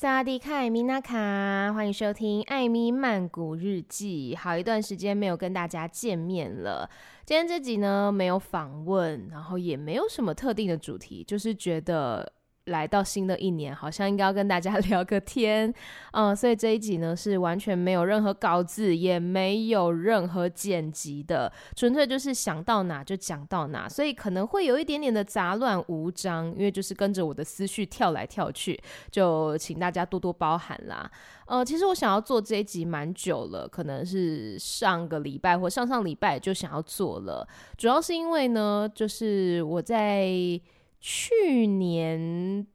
萨迪卡，米娜卡，欢迎收听《艾米曼谷日记》。好一段时间没有跟大家见面了。今天这集呢，没有访问，然后也没有什么特定的主题，就是觉得。来到新的一年，好像应该要跟大家聊个天，嗯，所以这一集呢是完全没有任何稿子，也没有任何剪辑的，纯粹就是想到哪就讲到哪，所以可能会有一点点的杂乱无章，因为就是跟着我的思绪跳来跳去，就请大家多多包涵啦。呃，其实我想要做这一集蛮久了，可能是上个礼拜或上上礼拜就想要做了，主要是因为呢，就是我在。去年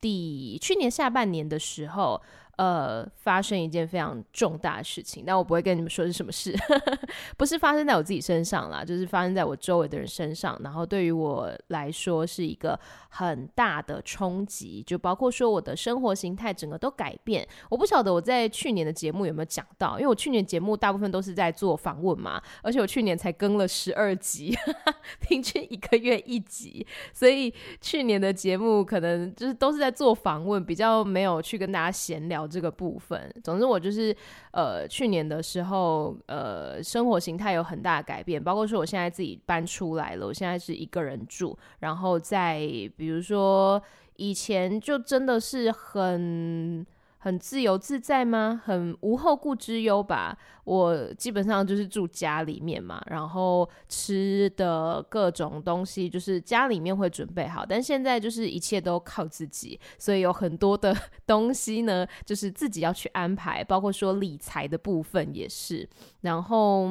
底，去年下半年的时候。呃，发生一件非常重大的事情，但我不会跟你们说是什么事，不是发生在我自己身上啦，就是发生在我周围的人身上。然后对于我来说是一个很大的冲击，就包括说我的生活形态整个都改变。我不晓得我在去年的节目有没有讲到，因为我去年节目大部分都是在做访问嘛，而且我去年才更了十二集，平均一个月一集，所以去年的节目可能就是都是在做访问，比较没有去跟大家闲聊。这个部分，总之我就是呃，去年的时候，呃，生活形态有很大的改变，包括说我现在自己搬出来了，我现在是一个人住，然后在比如说以前就真的是很。很自由自在吗？很无后顾之忧吧。我基本上就是住家里面嘛，然后吃的各种东西就是家里面会准备好。但现在就是一切都靠自己，所以有很多的 东西呢，就是自己要去安排，包括说理财的部分也是。然后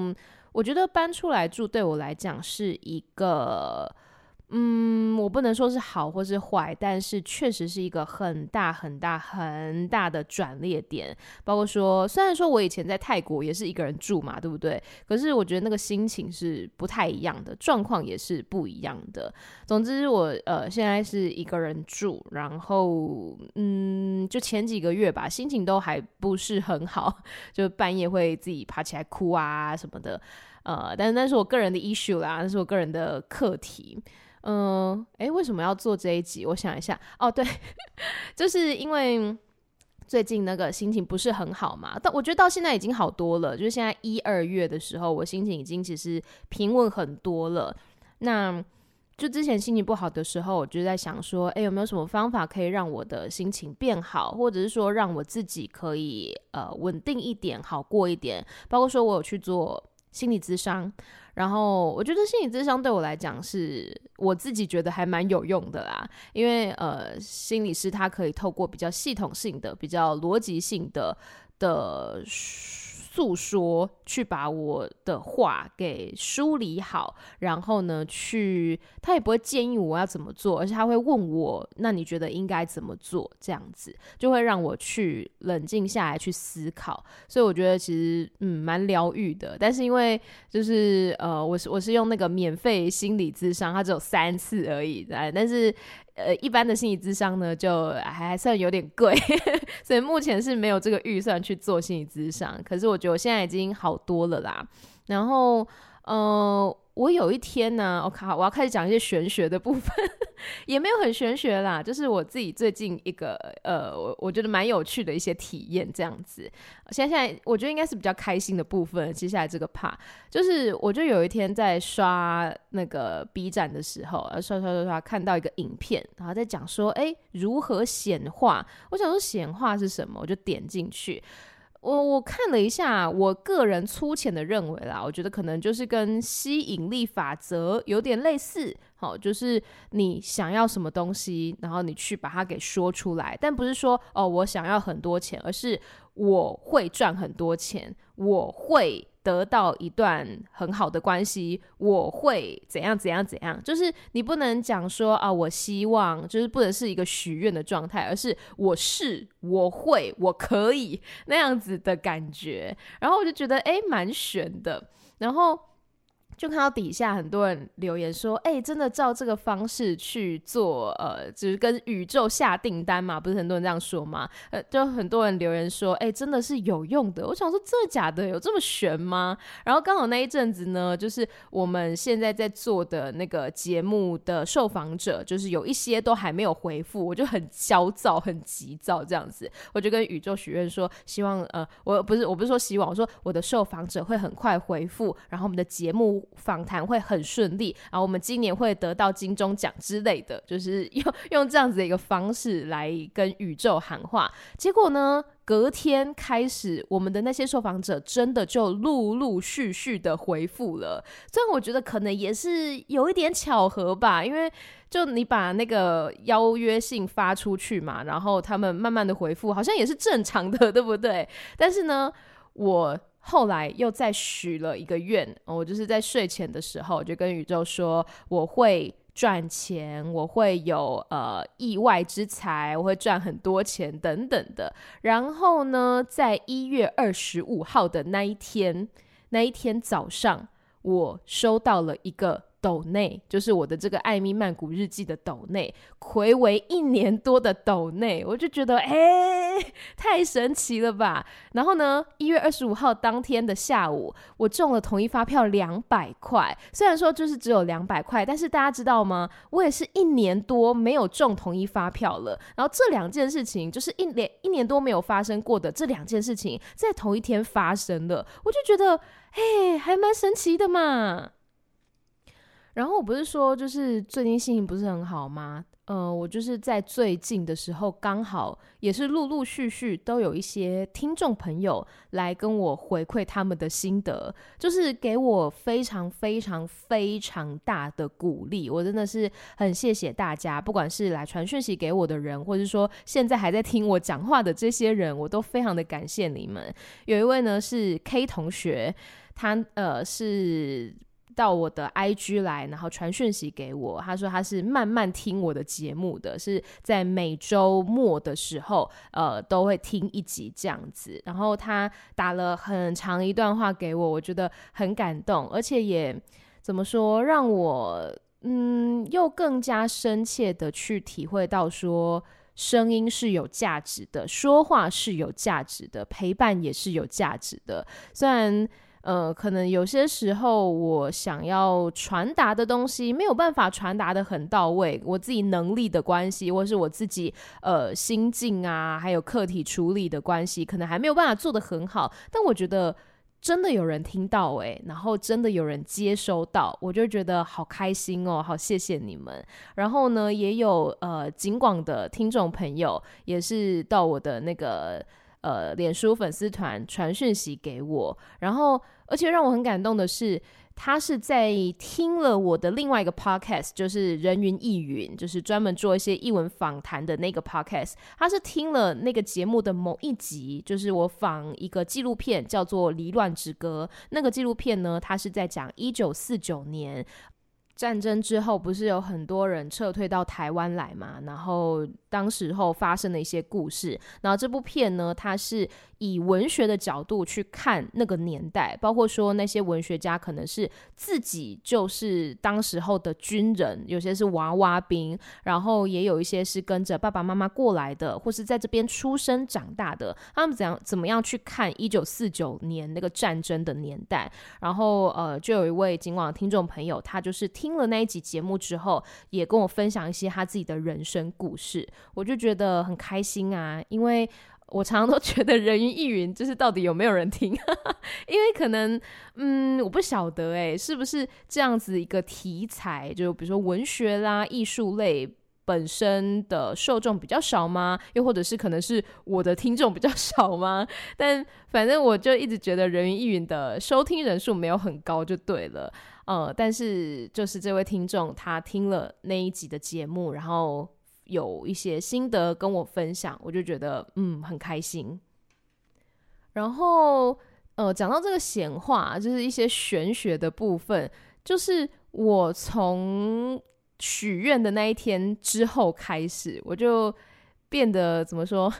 我觉得搬出来住对我来讲是一个。嗯，我不能说是好或是坏，但是确实是一个很大很大很大的转捩点。包括说，虽然说我以前在泰国也是一个人住嘛，对不对？可是我觉得那个心情是不太一样的，状况也是不一样的。总之我，呃现在是一个人住，然后嗯，就前几个月吧，心情都还不是很好，就半夜会自己爬起来哭啊什么的。呃，但是那是我个人的 issue 啦，那是我个人的课题。嗯，诶，为什么要做这一集？我想一下，哦，对，就是因为最近那个心情不是很好嘛。但我觉得到现在已经好多了，就是现在一二月的时候，我心情已经其实平稳很多了。那就之前心情不好的时候，我就在想说，诶，有没有什么方法可以让我的心情变好，或者是说让我自己可以呃稳定一点，好过一点？包括说我有去做心理咨商。然后我觉得心理咨商对我来讲是我自己觉得还蛮有用的啦，因为呃，心理师他可以透过比较系统性的、比较逻辑性的的。诉说，去把我的话给梳理好，然后呢，去他也不会建议我要怎么做，而且他会问我，那你觉得应该怎么做？这样子就会让我去冷静下来去思考。所以我觉得其实嗯蛮疗愈的。但是因为就是呃，我是我是用那个免费心理咨商，它只有三次而已，但是。呃，一般的心理咨商呢，就还算有点贵，所以目前是没有这个预算去做心理咨商。可是我觉得我现在已经好多了啦。然后，呃。我有一天呢，我靠，我要开始讲一些玄学的部分，也没有很玄学啦，就是我自己最近一个呃，我我觉得蛮有趣的一些体验这样子。现在现在我觉得应该是比较开心的部分。接下来这个 part 就是，我就有一天在刷那个 B 站的时候，刷刷刷刷看到一个影片，然后在讲说，哎，如何显化？我想说显化是什么？我就点进去。我我看了一下，我个人粗浅的认为啦，我觉得可能就是跟吸引力法则有点类似，好，就是你想要什么东西，然后你去把它给说出来，但不是说哦，我想要很多钱，而是我会赚很多钱，我会。得到一段很好的关系，我会怎样怎样怎样？就是你不能讲说啊，我希望就是不能是一个许愿的状态，而是我是我会我可以那样子的感觉。然后我就觉得诶，蛮悬的。然后就看到底下很多人留言说：“哎、真的照这个方式去做，呃，就是跟宇宙下订单嘛？不是很多人这样说吗？呃，就很多人留言说：‘哎、真的是有用的。’我想说，真的假的？有这么玄吗？然后刚好那一阵子呢，就是我们现在在做的那个节目的受访者，就是有一些都还没有回复，我就很焦躁、很急躁这样子。我就跟宇宙许愿说，希望呃，我不是我不是说希望，我说我的受访者会很快回复，然后我们的节目。”访谈会很顺利，然后我们今年会得到金钟奖之类的，就是用 用这样子的一个方式来跟宇宙喊话。结果呢，隔天开始，我们的那些受访者真的就陆陆续续的回复了。虽然我觉得可能也是有一点巧合吧，因为就你把那个邀约信发出去嘛，然后他们慢慢的回复，好像也是正常的，对不对？但是呢，我。后来又再许了一个愿，我就是在睡前的时候就跟宇宙说，我会赚钱，我会有呃意外之财，我会赚很多钱等等的。然后呢，在一月二十五号的那一天，那一天早上，我收到了一个。斗内就是我的这个艾咪曼谷日记的斗内，睽违一年多的斗内，我就觉得哎、太神奇了吧！然后呢，一月二十五号当天的下午，我中了统一发票两百块。虽然说就是只有两百块，但是大家知道吗？我也是一年多没有中统一发票了。然后这两件事情，就是一年一年多没有发生过的这两件事情，在同一天发生了，我就觉得哎、还蛮神奇的嘛。然后我不是说，就是最近心情不是很好吗？呃，我就是在最近的时候，刚好也是陆陆续续都有一些听众朋友来跟我回馈他们的心得，就是给我非常非常非常大的鼓励。我真的是很谢谢大家，不管是来传讯息给我的人，或者说现在还在听我讲话的这些人，我都非常的感谢你们。有一位呢是 K 同学，他呃是。到我的 IG 来，然后传讯息给我。他说他是慢慢听我的节目的，是在每周末的时候，呃，都会听一集这样子。然后他打了很长一段话给我，我觉得很感动，而且也怎么说，让我嗯，又更加深切的去体会到说，声音是有价值的，说话是有价值的，陪伴也是有价值的。虽然。呃，可能有些时候我想要传达的东西没有办法传达得很到位，我自己能力的关系，或是我自己呃心境啊，还有课题处理的关系，可能还没有办法做得很好。但我觉得真的有人听到诶，然后真的有人接收到，我就觉得好开心哦，好谢谢你们。然后呢，也有呃警广的听众朋友也是到我的那个。呃，脸书粉丝团传讯息给我，然后而且让我很感动的是，他是在听了我的另外一个 podcast，就是人云亦云，就是专门做一些译文访谈的那个 podcast。他是听了那个节目的某一集，就是我访一个纪录片，叫做《离乱之歌》。那个纪录片呢，他是在讲一九四九年。战争之后，不是有很多人撤退到台湾来嘛？然后当时候发生的一些故事。然后这部片呢，它是以文学的角度去看那个年代，包括说那些文学家可能是自己就是当时候的军人，有些是娃娃兵，然后也有一些是跟着爸爸妈妈过来的，或是在这边出生长大的。他们怎样怎么样去看一九四九年那个战争的年代？然后呃，就有一位警广的听众朋友，他就是听。听了那一集节目之后，也跟我分享一些他自己的人生故事，我就觉得很开心啊！因为我常常都 觉得人云亦云，就是到底有没有人听？因为可能，嗯，我不晓得哎，是不是这样子一个题材，就比如说文学啦、艺术类本身的受众比较少吗？又或者是可能是我的听众比较 少吗？但反正我就一直觉得人云亦云的收听人数没有很高，就对了。呃，但是就是这位听众，他听了那一集的节目，然后有一些心得跟我分享，我就觉得嗯很开心。然后呃，讲到这个显化，就是一些玄学的部分，就是我从许愿的那一天之后开始，我就变得怎么说？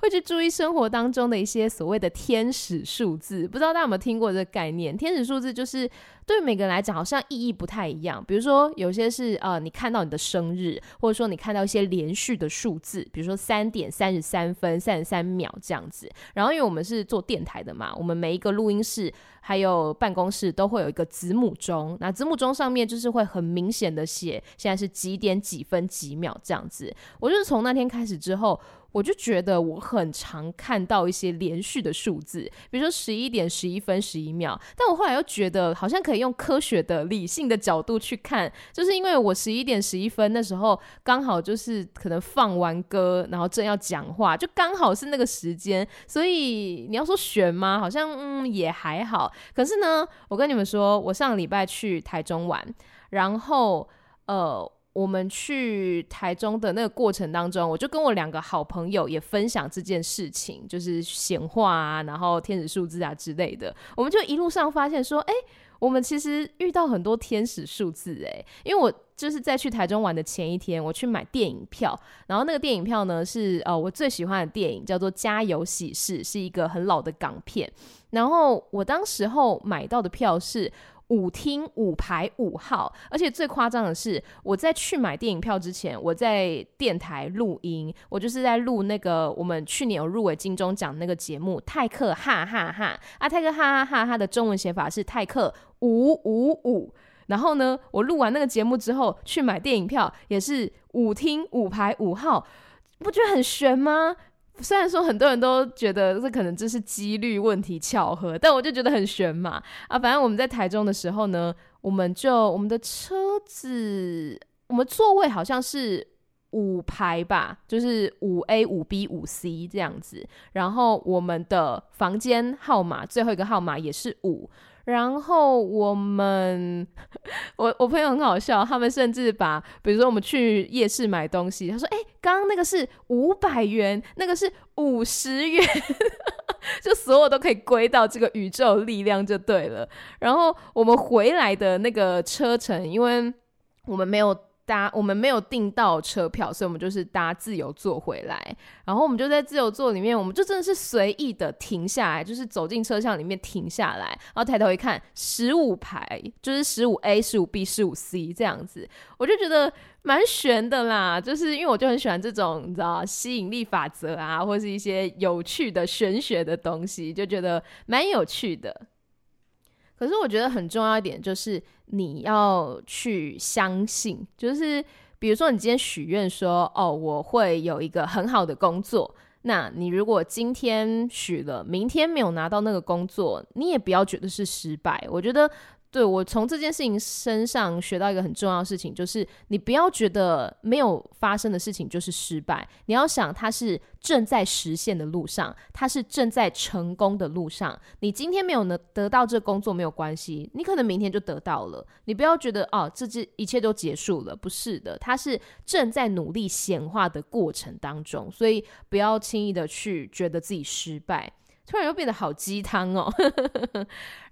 会去注意生活当中的一些所谓的天使数字，不知道大家有没有听过这个概念？天使数字就是对每个人来讲好像意义不太一样。比如说，有些是呃，你看到你的生日，或者说你看到一些连续的数字，比如说三点三十三分三十三秒这样子。然后，因为我们是做电台的嘛，我们每一个录音室还有办公室都会有一个子母钟，那子母钟上面就是会很明显的写现在是几点几分几秒这样子。我就是从那天开始之后。我就觉得我很常看到一些连续的数字，比如说十一点十一分十一秒，但我后来又觉得好像可以用科学的、理性的角度去看，就是因为我十一点十一分那时候刚好就是可能放完歌，然后正要讲话，就刚好是那个时间，所以你要说悬吗？好像嗯也还好。可是呢，我跟你们说，我上个礼拜去台中玩，然后呃。我们去台中的那个过程当中，我就跟我两个好朋友也分享这件事情，就是闲话啊，然后天使数字啊之类的。我们就一路上发现说，哎，我们其实遇到很多天使数字，哎，因为我就是在去台中玩的前一天，我去买电影票，然后那个电影票呢是呃我最喜欢的电影，叫做《家有喜事》，是一个很老的港片。然后我当时候买到的票是。舞厅五排五号，而且最夸张的是，我在去买电影票之前，我在电台录音，我就是在录那个我们去年有入围金钟奖那个节目《泰克哈哈哈》啊，泰克哈哈哈，它的中文写法是泰克五五五。然后呢，我录完那个节目之后去买电影票，也是舞厅五排五号，不觉得很玄吗？虽然说很多人都觉得这可能这是几率问题、巧合，但我就觉得很玄嘛啊！反正我们在台中的时候呢，我们就我们的车子，我们座位好像是五排吧，就是五 A、五 B、五 C 这样子。然后我们的房间号码最后一个号码也是五。然后我们，我我朋友很好笑，他们甚至把，比如说我们去夜市买东西，他说：“哎，刚刚那个是五百元，那个是五十元，就所有都可以归到这个宇宙力量就对了。”然后我们回来的那个车程，因为我们没有。搭我们没有订到车票，所以我们就是搭自由座回来。然后我们就在自由座里面，我们就真的是随意的停下来，就是走进车厢里面停下来，然后抬头一看，十五排就是十五 A、十五 B、十五 C 这样子，我就觉得蛮玄的啦。就是因为我就很喜欢这种你知道吸引力法则啊，或是一些有趣的玄学的东西，就觉得蛮有趣的。可是我觉得很重要一点就是你要去相信，就是比如说你今天许愿说，哦，我会有一个很好的工作，那你如果今天许了，明天没有拿到那个工作，你也不要觉得是失败。我觉得。对，我从这件事情身上学到一个很重要的事情，就是你不要觉得没有发生的事情就是失败，你要想它是正在实现的路上，它是正在成功的路上。你今天没有能得到这工作没有关系，你可能明天就得到了。你不要觉得哦，这这一切都结束了，不是的，它是正在努力显化的过程当中，所以不要轻易的去觉得自己失败。突然又变得好鸡汤哦，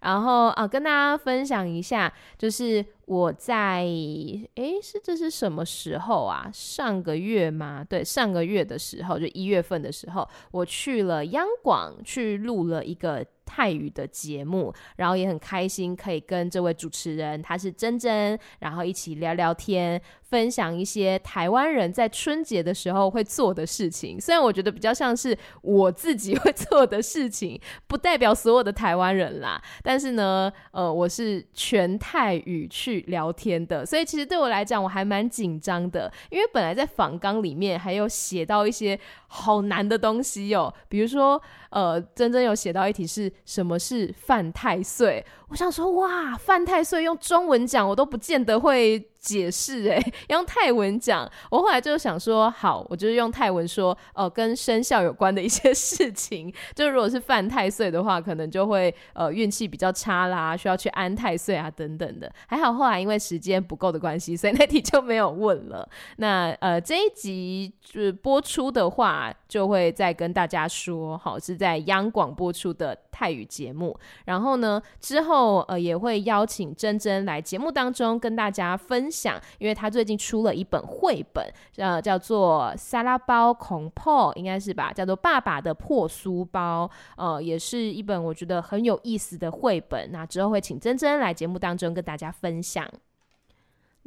然后啊，跟大家分享一下，就是我在诶，是这是什么时候啊？上个月吗？对，上个月的时候，就一月份的时候，我去了央广去录了一个。泰语的节目，然后也很开心可以跟这位主持人，他是珍珍，然后一起聊聊天，分享一些台湾人在春节的时候会做的事情。虽然我觉得比较像是我自己会做的事情，不代表所有的台湾人啦。但是呢，呃，我是全泰语去聊天的，所以其实对我来讲我还蛮紧张的，因为本来在访纲里面还有写到一些好难的东西哦，比如说。呃，真正有写到一题是什么是犯太岁？我想说，哇，犯太岁用中文讲，我都不见得会解释，诶，用泰文讲。我后来就想说，好，我就是用泰文说，哦、呃，跟生肖有关的一些事情。就如果是犯太岁的话，可能就会呃运气比较差啦，需要去安太岁啊等等的。还好后来因为时间不够的关系，所以那题就没有问了。那呃这一集就是播出的话，就会再跟大家说，好是。在央广播出的泰语节目，然后呢，之后呃也会邀请珍珍来节目当中跟大家分享，想因为他最近出了一本绘本，呃，叫做《沙拉包恐破》，应该是吧？叫做《爸爸的破书包》，呃，也是一本我觉得很有意思的绘本。那之后会请珍珍来节目当中跟大家分享。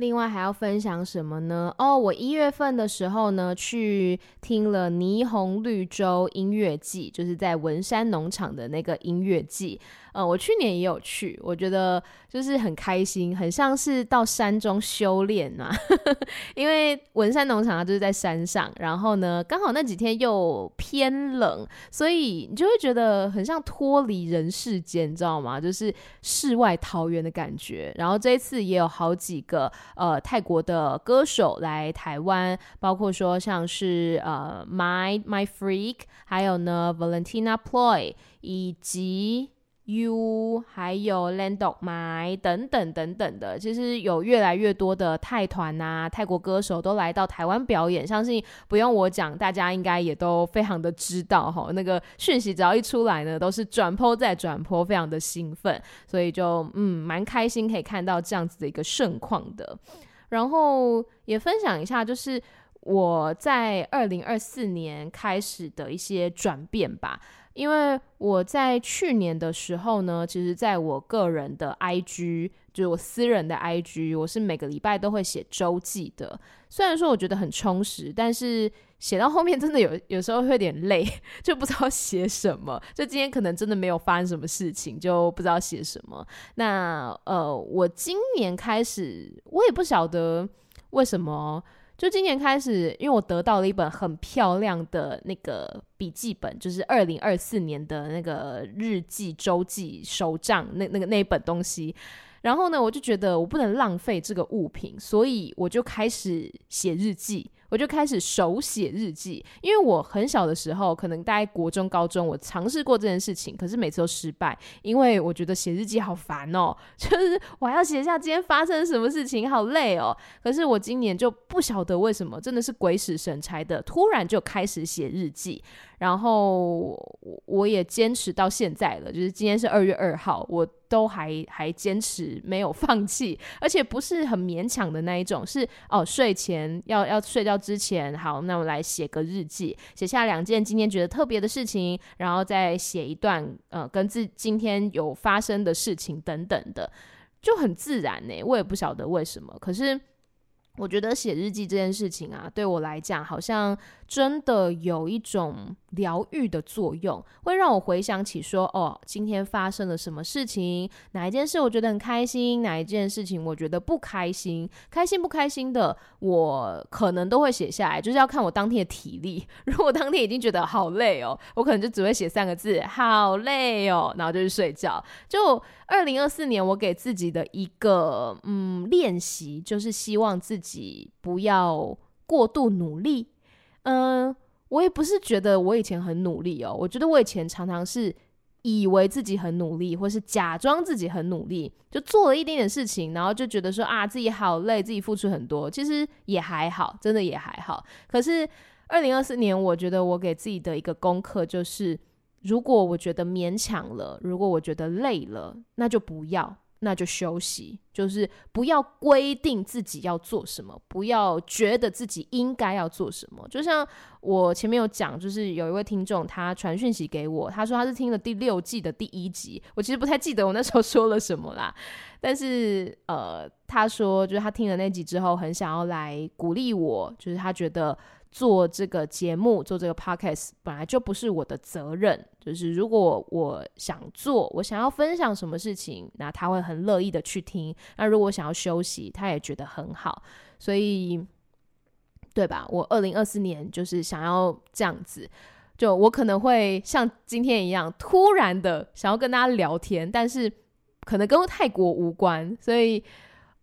另外还要分享什么呢？哦，我一月份的时候呢，去听了霓虹绿洲音乐季，就是在文山农场的那个音乐季。呃，我去年也有去，我觉得就是很开心，很像是到山中修炼呐、因为文山农场它就是在山上，然后呢，刚好那几天又偏冷，所以你就会觉得很像脱离人世间，你知道吗？就是世外桃源的感觉。然后这一次也有好几个呃泰国的歌手来台湾，包括说像是呃 My My Freak，还有呢 Valentina Ploy 以及。U 还有 land of My 等等等等的，其实有越来越多的泰团啊、泰国歌手都来到台湾表演，相信不用我讲，大家应该也都非常的知道哈。那个讯息只要一出来呢，都是转坡再转坡非常的兴奋，所以就嗯蛮开心可以看到这样子的一个盛况的。然后也分享一下，就是我在二零二四年开始的一些转变吧。因为我在去年的时候呢，其实在我个人的 IG，就是我私人的 IG，我是每个礼拜都会写周记的。虽然说我觉得很充实，但是写到后面真的有有时候会有点累，就不知道写什么。就今天可能真的没有发生什么事情，就不知道写什么。那呃，我今年开始，我也不晓得为什么。就今年开始，因为我得到了一本很漂亮的那个笔记本，就是二零二四年的那个日记、周记、手账那那个那一本东西。然后呢，我就觉得我不能浪费这个物品，所以我就开始写日记。我就开始手写日记，因为我很小的时候，可能大概国中、高中，我尝试过这件事情，可是每次都失败，因为我觉得写日记好烦哦，就是我还要写下今天发生什么事情，好累哦。可是我今年就不晓得为什么，真的是鬼使神差的，突然就开始写日记。然后我也坚持到现在了，就是今天是二月二号，我都还还坚持没有放弃，而且不是很勉强的那一种，是哦，睡前要要睡觉之前，好，那我来写个日记，写下两件今天觉得特别的事情，然后再写一段呃跟自今天有发生的事情等等的，就很自然呢，我也不晓得为什么，可是。我觉得写日记这件事情啊，对我来讲好像真的有一种疗愈的作用，会让我回想起说，哦，今天发生了什么事情，哪一件事我觉得很开心，哪一件事情我觉得不开心，开心不开心的，我可能都会写下来，就是要看我当天的体力。如果当天已经觉得好累哦，我可能就只会写三个字，好累哦，然后就去睡觉。就二零二四年，我给自己的一个嗯练习，就是希望自己己不要过度努力。嗯，我也不是觉得我以前很努力哦，我觉得我以前常常是以为自己很努力，或是假装自己很努力，就做了一点点事情，然后就觉得说啊，自己好累，自己付出很多，其实也还好，真的也还好。可是二零二四年，我觉得我给自己的一个功课就是。如果我觉得勉强了，如果我觉得累了，那就不要，那就休息，就是不要规定自己要做什么，不要觉得自己应该要做什么。就像我前面有讲，就是有一位听众他传讯息给我，他说他是听了第六季的第一集，我其实不太记得我那时候说了什么啦，但是呃，他说就是他听了那集之后，很想要来鼓励我，就是他觉得。做这个节目，做这个 podcast 本来就不是我的责任。就是如果我想做，我想要分享什么事情，那他会很乐意的去听。那如果想要休息，他也觉得很好。所以，对吧？我二零二四年就是想要这样子，就我可能会像今天一样，突然的想要跟大家聊天，但是可能跟泰国无关，所以。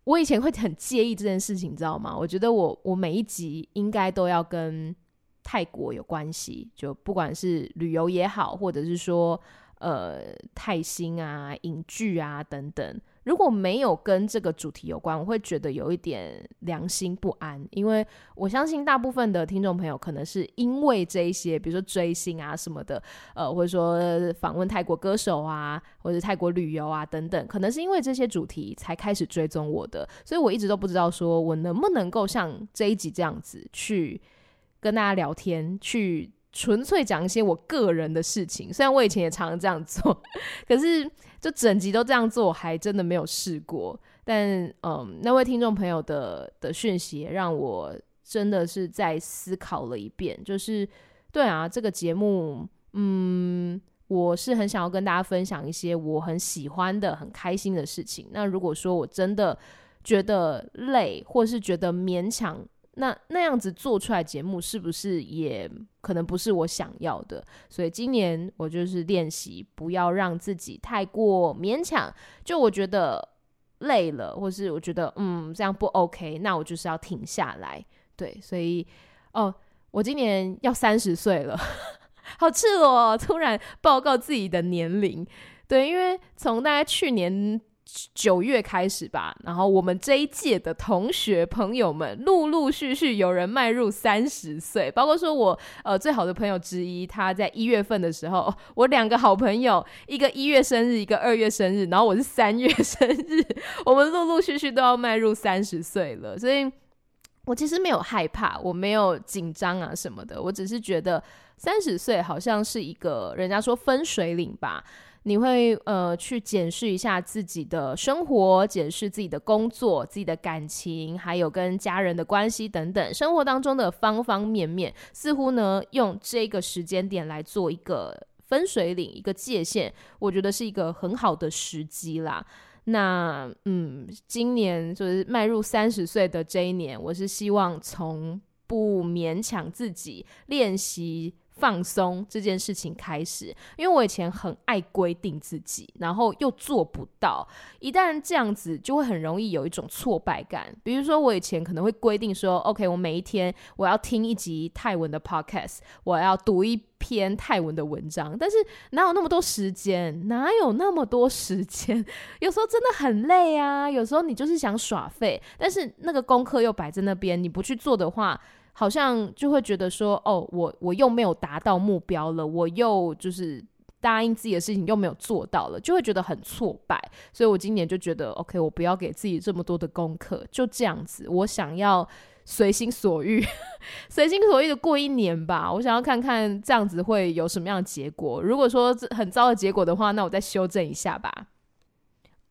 我以前会很介意这件事情，你知道吗？我觉得我我每一集应该都要跟泰国有关系，就不管是旅游也好，或者是说呃泰星啊、影剧啊等等。如果没有跟这个主题有关，我会觉得有一点良心不安，因为我相信大部分的听众朋友可能是因为这一些，比如说追星啊什么的，呃，或者说访问泰国歌手啊，或者泰国旅游啊等等，可能是因为这些主题才开始追踪我的，所以我一直都不知道说我能不能够像这一集这样子去跟大家聊天，去纯粹讲一些我个人的事情。虽然我以前也常常这样做，可是。就整集都这样做，还真的没有试过。但嗯，那位听众朋友的的讯息让我真的是在思考了一遍。就是对啊，这个节目，嗯，我是很想要跟大家分享一些我很喜欢的、很开心的事情。那如果说我真的觉得累，或是觉得勉强，那那样子做出来节目是不是也可能不是我想要的？所以今年我就是练习不要让自己太过勉强。就我觉得累了，或是我觉得嗯这样不 OK，那我就是要停下来。对，所以哦，我今年要三十岁了，好赤裸哦，突然报告自己的年龄。对，因为从大概去年。九月开始吧，然后我们这一届的同学朋友们陆陆续续有人迈入三十岁，包括说我呃最好的朋友之一，他在一月份的时候，我两个好朋友，一个一月生日，一个二月生日，然后我是三月生日，我们陆陆续续都要迈入三十岁了，所以我其实没有害怕，我没有紧张啊什么的，我只是觉得三十岁好像是一个人家说分水岭吧。你会呃去检视一下自己的生活，检视自己的工作、自己的感情，还有跟家人的关系等等，生活当中的方方面面，似乎呢用这个时间点来做一个分水岭、一个界限，我觉得是一个很好的时机啦。那嗯，今年就是迈入三十岁的这一年，我是希望从不勉强自己练习。放松这件事情开始，因为我以前很爱规定自己，然后又做不到。一旦这样子，就会很容易有一种挫败感。比如说，我以前可能会规定说：“OK，我每一天我要听一集泰文的 Podcast，我要读一篇泰文的文章。”但是哪有那么多时间？哪有那么多时间？有时候真的很累啊，有时候你就是想耍废，但是那个功课又摆在那边，你不去做的话。好像就会觉得说，哦，我我又没有达到目标了，我又就是答应自己的事情又没有做到了，就会觉得很挫败。所以我今年就觉得，OK，我不要给自己这么多的功课，就这样子，我想要随心所欲，随心所欲的过一年吧。我想要看看这样子会有什么样的结果。如果说很糟的结果的话，那我再修正一下吧。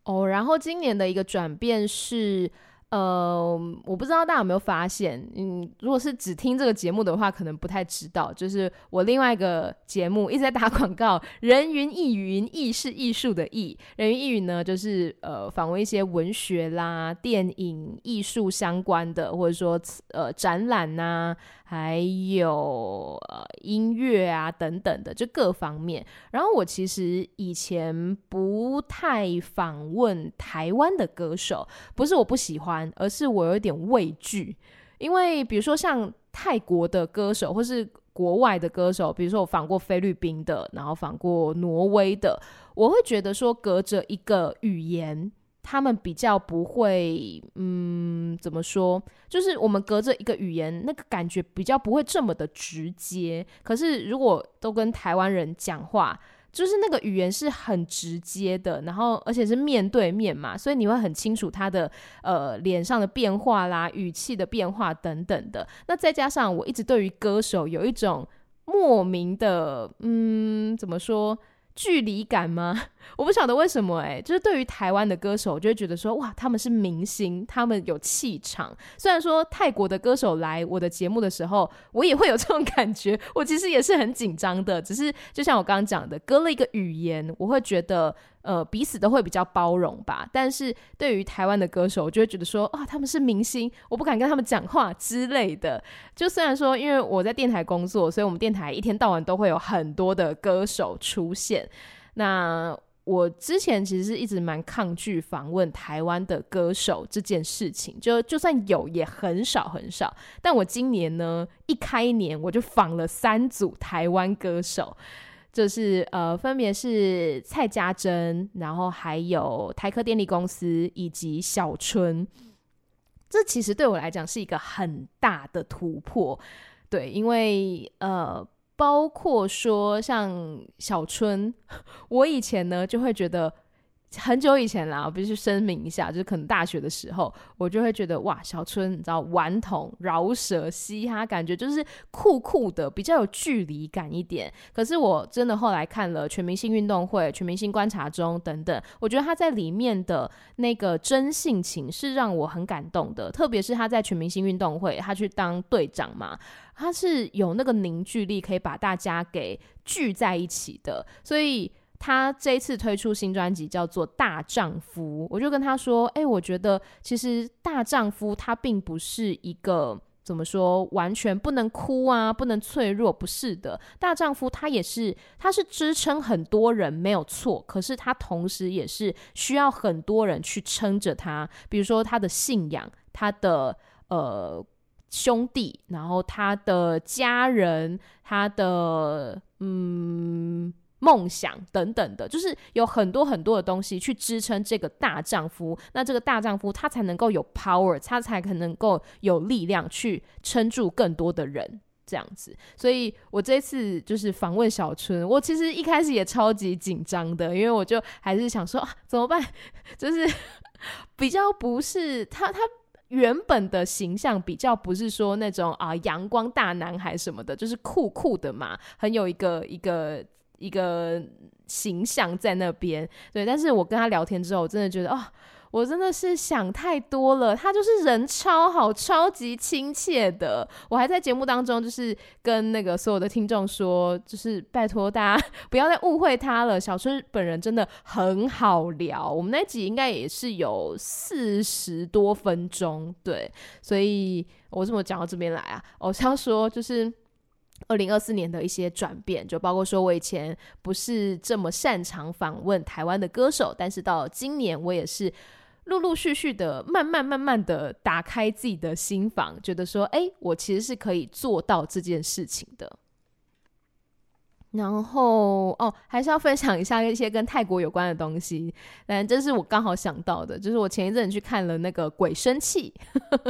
哦，然后今年的一个转变是。呃，我不知道大家有没有发现，嗯，如果是只听这个节目的话，可能不太知道，就是我另外一个节目一直在打广告，人云亦云，亦是艺术的艺，人云亦云呢，就是呃访问一些文学啦、电影、艺术相关的，或者说呃展览呐、还有呃音乐啊等等的，就各方面。然后我其实以前不太访问台湾的歌手，不是我不喜欢，而是我有一点畏惧。因为比如说像泰国的歌手，或是国外的歌手，比如说我访过菲律宾的，然后访过挪威的，我会觉得说隔着一个语言。他们比较不会，嗯，怎么说？就是我们隔着一个语言，那个感觉比较不会这么的直接。可是如果都跟台湾人讲话，就是那个语言是很直接的，然后而且是面对面嘛，所以你会很清楚他的呃脸上的变化啦、语气的变化等等的。那再加上我一直对于歌手有一种莫名的，嗯，怎么说？距离感吗？我不晓得为什么哎、就是对于台湾的歌手，我就会觉得说哇，他们是明星，他们有气场。虽然说泰国的歌手来我的节目的时候，我也会有这种感觉，我其实也是很紧张的。只是就像我刚刚讲的，隔了一个语言，我会觉得。呃，彼此都会比较包容吧。但是对于台湾的歌手，我就会觉得说，啊，他们是明星，我不敢跟他们讲话之类的。就虽然说，因为我在电台工作，所以我们电台一天到晚都会有很多的歌手出现。那我之前其实是一直蛮抗拒访问台湾的歌手这件事情，就就算有，也很少很少。但我今年呢，一开年我就访了三组台湾歌手。就是呃，分别是蔡家珍，然后还有台科电力公司以及小春。这其实对我来讲是一个很大的突破，对，因为呃，包括说像小春，我以前呢就会觉得。很久以前啦，我必须声明一下，就是可能大学的时候，我就会觉得哇，小春，你知道，顽童、饶舌、嘻哈，感觉就是酷酷的，比较有距离感一点。可是我真的后来看了《全明星运动会》《全明星观察中》等等，我觉得他在里面的那个真性情是让我很感动的。特别是他在《全明星运动会》，他去当队长嘛，他是有那个凝聚力，可以把大家给聚在一起的，所以。他这一次推出新专辑叫做《大丈夫》，我就跟他说：“哎、我觉得其实大丈夫他并不是一个怎么说完全不能哭啊，不能脆弱，不是的。大丈夫他也是，他是支撑很多人没有错，可是他同时也是需要很多人去撑着他，比如说他的信仰，他的呃兄弟，然后他的家人，他的嗯。”梦想等等的，就是有很多很多的东西去支撑这个大丈夫。那这个大丈夫他才能够有 power，他才可能够有力量去撑住更多的人，这样子。所以我这次就是访问小春，我其实一开始也超级紧张的，因为我就还是想说啊，怎么办？就是比较不是他，他原本的形象比较不是说那种啊阳光大男孩什么的，就是酷酷的嘛，很有一个一个。一个形象在那边，对，但是我跟他聊天之后，我真的觉得，哦，我真的是想太多了。他就是人超好，超级亲切的。我还在节目当中，就是跟那个所有的听众说，就是拜托大家不要再误会他了。小春本人真的很好聊，我们那集应该也是有四十多分钟，对，所以我怎么讲到这边来啊？我是要说，就是。二零二四年的一些转变，就包括说我以前不是这么擅长访问台湾的歌手，但是到今年我也是陆陆续续的、慢慢慢慢的打开自己的心房，觉得说，哎，我其实是可以做到这件事情的。然后哦，还是要分享一下一些跟泰国有关的东西，但这是我刚好想到的，就是我前一阵去看了那个《鬼生气》，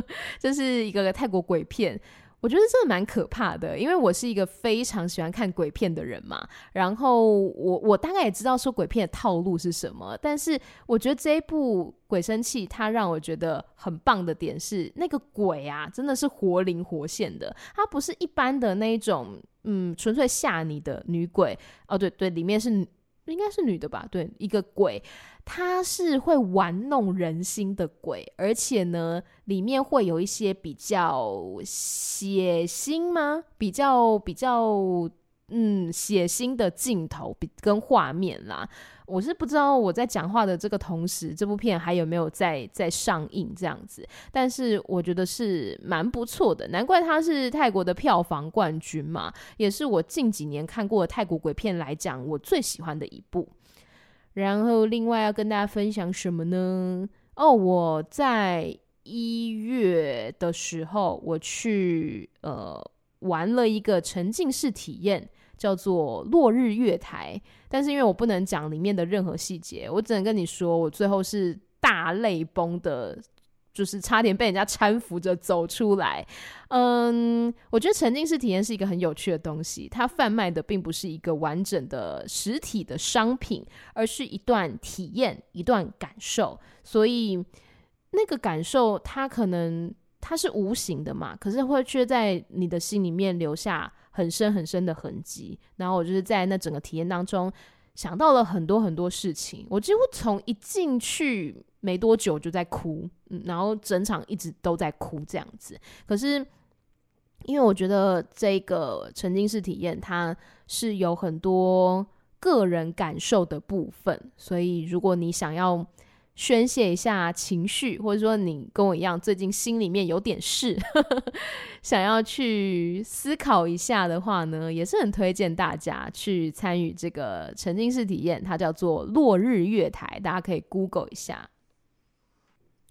这是一个泰国鬼片。我觉得这蛮可怕的，因为我是一个非常喜欢看鬼片的人嘛。然后我我大概也知道说鬼片的套路是什么，但是我觉得这一部《鬼生气》它让我觉得很棒的点是，那个鬼啊真的是活灵活现的，它不是一般的那一种，嗯，纯粹吓你的女鬼。哦，对对，里面是。应该是女的吧？对，一个鬼，她是会玩弄人心的鬼，而且呢，里面会有一些比较血腥吗？比较比较。嗯，血腥的镜头比跟画面啦，我是不知道我在讲话的这个同时，这部片还有没有在在上映这样子，但是我觉得是蛮不错的，难怪它是泰国的票房冠军嘛，也是我近几年看过的泰国鬼片来讲我最喜欢的一部。然后另外要跟大家分享什么呢？哦，我在一月的时候我去呃玩了一个沉浸式体验。叫做落日月台，但是因为我不能讲里面的任何细节，我只能跟你说，我最后是大泪崩的，就是差点被人家搀扶着走出来。嗯，我觉得沉浸式体验是一个很有趣的东西，它贩卖的并不是一个完整的实体的商品，而是一段体验，一段感受。所以那个感受，它可能它是无形的嘛，可是会却在你的心里面留下。很深很深的痕迹，然后我就是在那整个体验当中想到了很多很多事情。我几乎从一进去没多久就在哭，嗯，然后整场一直都在哭这样子。可是因为我觉得这个沉浸式体验它是有很多个人感受的部分，所以如果你想要。宣泄一下情绪，或者说你跟我一样，最近心里面有点事，想要去思考一下的话呢，也是很推荐大家去参与这个沉浸式体验，它叫做落日月台，大家可以 Google 一下。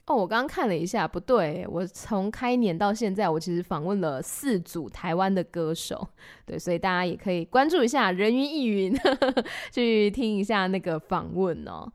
哦，我刚刚看了一下，不对，我从开年到现在，我其实访问了四组台湾的歌手，对，所以大家也可以关注一下人云亦云，去听一下那个访问哦。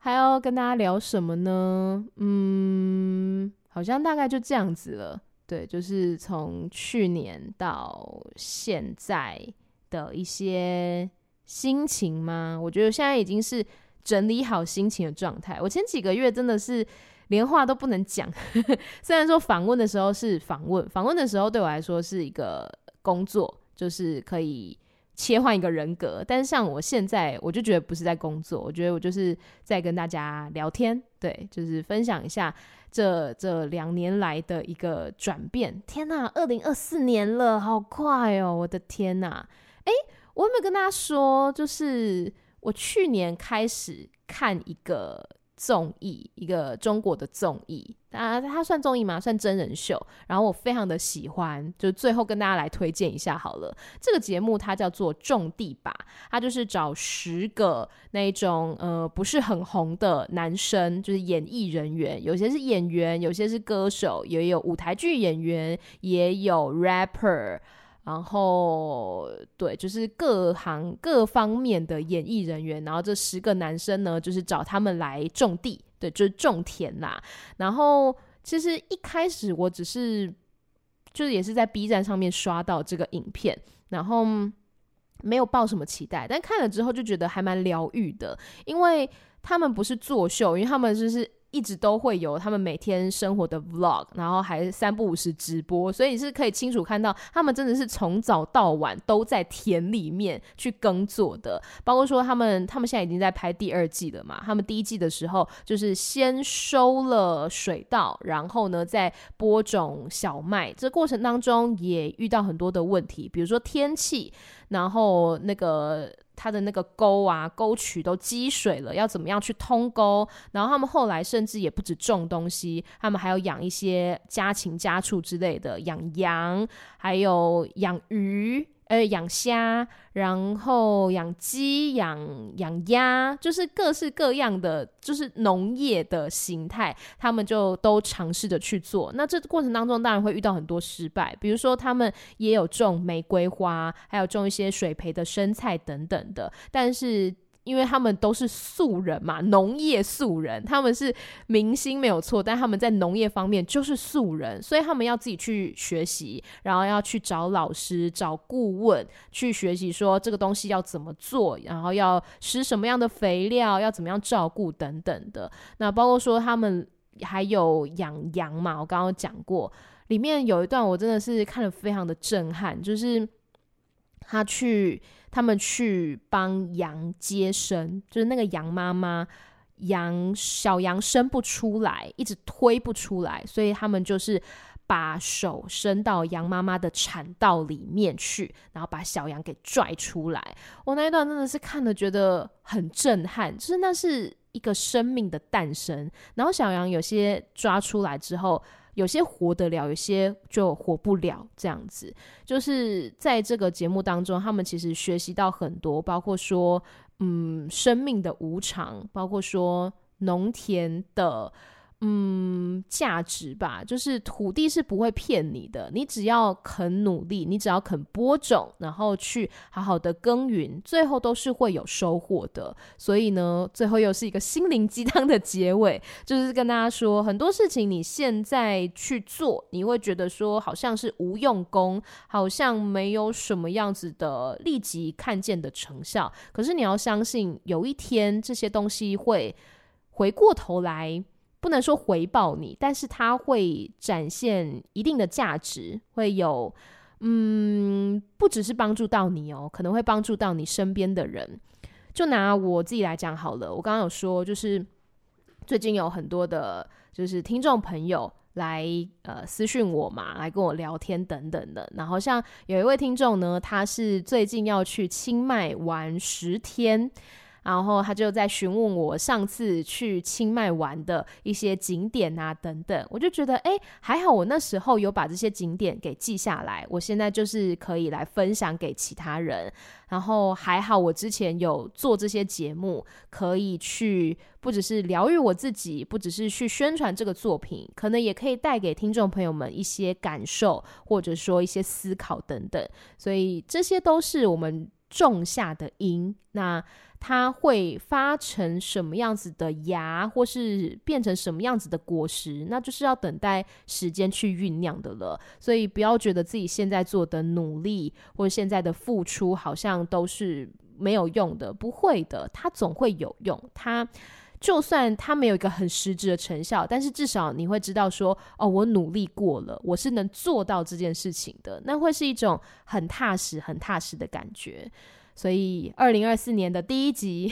还要跟大家聊什么呢？嗯，好像大概就这样子了。对，就是从去年到现在的一些心情吗？我觉得现在已经是整理好心情的状态。我前几个月真的是。连话都不能讲，虽然说访问的时候是访问，访问的时候对我来说是一个工作，就是可以切换一个人格。但是像我现在，我就觉得不是在工作，我觉得我就是在跟大家聊天，对，就是分享一下这这两年来的一个转变。天哪，二零二四年了，好快哦！我的天哪，诶，我有没有跟大家说，就是我去年开始看一个。综艺，一个中国的综艺，啊，它算综艺吗？算真人秀。然后我非常的喜欢，就最后跟大家来推荐一下好了。这个节目它叫做《种地吧》，它就是找十个那种呃不是很红的男生，就是演艺人员，有些是演员，有些是歌手，也有舞台剧演员，也有 rapper。然后，对，就是各行各方面的演艺人员，然后这十个男生呢，就是找他们来种地，对，就是种田啦。然后，其实一开始我只是，就是也是在 B 站上面刷到这个影片，然后没有抱什么期待，但看了之后就觉得还蛮疗愈的，因为他们不是作秀，因为他们就是。一直都会有他们每天生活的 vlog，然后还三不五时直播，所以是可以清楚看到他们真的是从早到晚都在田里面去耕作的。包括说他们，他们现在已经在拍第二季了嘛？他们第一季的时候就是先收了水稻，然后呢再播种小麦，这过程当中也遇到很多的问题，比如说天气，然后那个。他的那个沟啊，沟渠都积水了，要怎么样去通沟？然后他们后来甚至也不止种东西，他们还要养一些家禽家畜之类的，养羊，还有养鱼。呃，养虾，然后养鸡，养养鸭，就是各式各样的，就是农业的形态，他们就都尝试着去做。那这过程当中，当然会遇到很多失败，比如说他们也有种玫瑰花，还有种一些水培的生菜等等的，但是。因为他们都是素人嘛，农业素人，他们是明星没有错，但他们在农业方面就是素人，所以他们要自己去学习，然后要去找老师、找顾问去学习，说这个东西要怎么做，然后要施什么样的肥料，要怎么样照顾等等的。那包括说他们还有养羊嘛，我刚刚讲过，里面有一段我真的是看了非常的震撼，就是他去。他们去帮羊接生，就是那个羊妈妈，羊小羊生不出来，一直推不出来，所以他们就是把手伸到羊妈妈的产道里面去，然后把小羊给拽出来。我那一段真的是看了觉得很震撼，就是那是一个生命的诞生，然后小羊有些抓出来之后。有些活得了，有些就活不了，这样子。就是在这个节目当中，他们其实学习到很多，包括说，嗯，生命的无常，包括说农田的。嗯，价值吧，就是土地是不会骗你的，你只要肯努力，你只要肯播种，然后去好好的耕耘，最后都是会有收获的。所以呢，最后又是一个心灵鸡汤的结尾，就是跟大家说，很多事情你现在去做，你会觉得说好像是无用功，好像没有什么样子的立即看见的成效。可是你要相信，有一天这些东西会回过头来。不能说回报你，但是它会展现一定的价值，会有，嗯，不只是帮助到你哦，可能会帮助到你身边的人。就拿我自己来讲好了，我刚刚有说，就是最近有很多的，就是听众朋友来呃私讯我嘛，来跟我聊天等等的。然后像有一位听众呢，他是最近要去清迈玩十天。然后他就在询问我上次去清迈玩的一些景点啊等等，我就觉得哎，还好我那时候有把这些景点给记下来，我现在就是可以来分享给其他人。然后还好我之前有做这些节目，可以去不只是疗愈我自己，不只是去宣传这个作品，可能也可以带给听众朋友们一些感受，或者说一些思考等等。所以这些都是我们种下的因。那它会发成什么样子的芽，或是变成什么样子的果实，那就是要等待时间去酝酿的了。所以不要觉得自己现在做的努力或现在的付出好像都是没有用的，不会的，它总会有用。它就算它没有一个很实质的成效，但是至少你会知道说，哦，我努力过了，我是能做到这件事情的，那会是一种很踏实、很踏实的感觉。所以，二零二四年的第一集，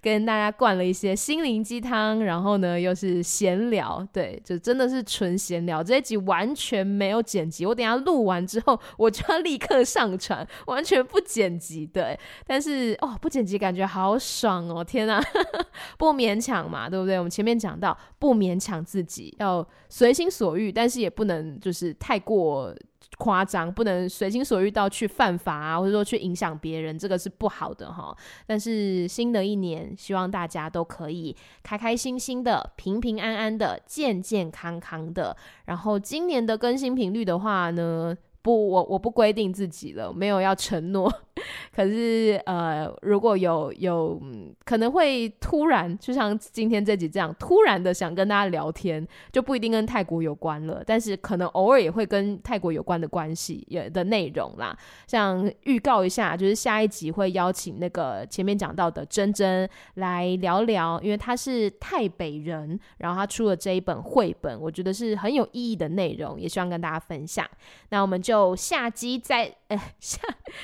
跟大家灌了一些心灵鸡汤，然后呢，又是闲聊，对，就真的是纯闲聊。这一集完全没有剪辑，我等下录完之后，我就要立刻上传，完全不剪辑，对。但是哦，不剪辑感觉好爽哦，天哪，不勉强嘛，对不对？我们前面讲到，不勉强自己，要随心所欲，但是也不能就是太过。夸张，不能随心所欲到去犯法啊，或者说去影响别人，这个是不好的哈。但是新的一一年，希望大家都可以开开心心的、平平安安的、健健康康的。然后今年的更新频率的话呢，不，我我不规定自己了，没有要承诺。可是呃，如果有有可能会突然，就像今天这集这样，突然的想跟大家聊天，就不一定跟泰国有关了，但是可能偶尔也会跟泰国有关的关系也的内容啦。像预告一下，就是下一集会邀请那个前面讲到的珍珍来聊聊，因为他是泰北人，然后他出了这一本绘本，我觉得是很有意义的内容，也希望跟大家分享。那我们就就下集再。哎，下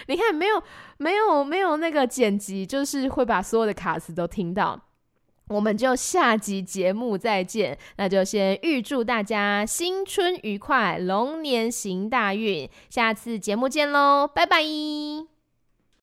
你看没有没有没有那个剪辑，就是会把所有的卡词都听到。我们就下集节目再见，那就先预祝大家新春愉快，龙年行大运，下次节目见喽，拜拜。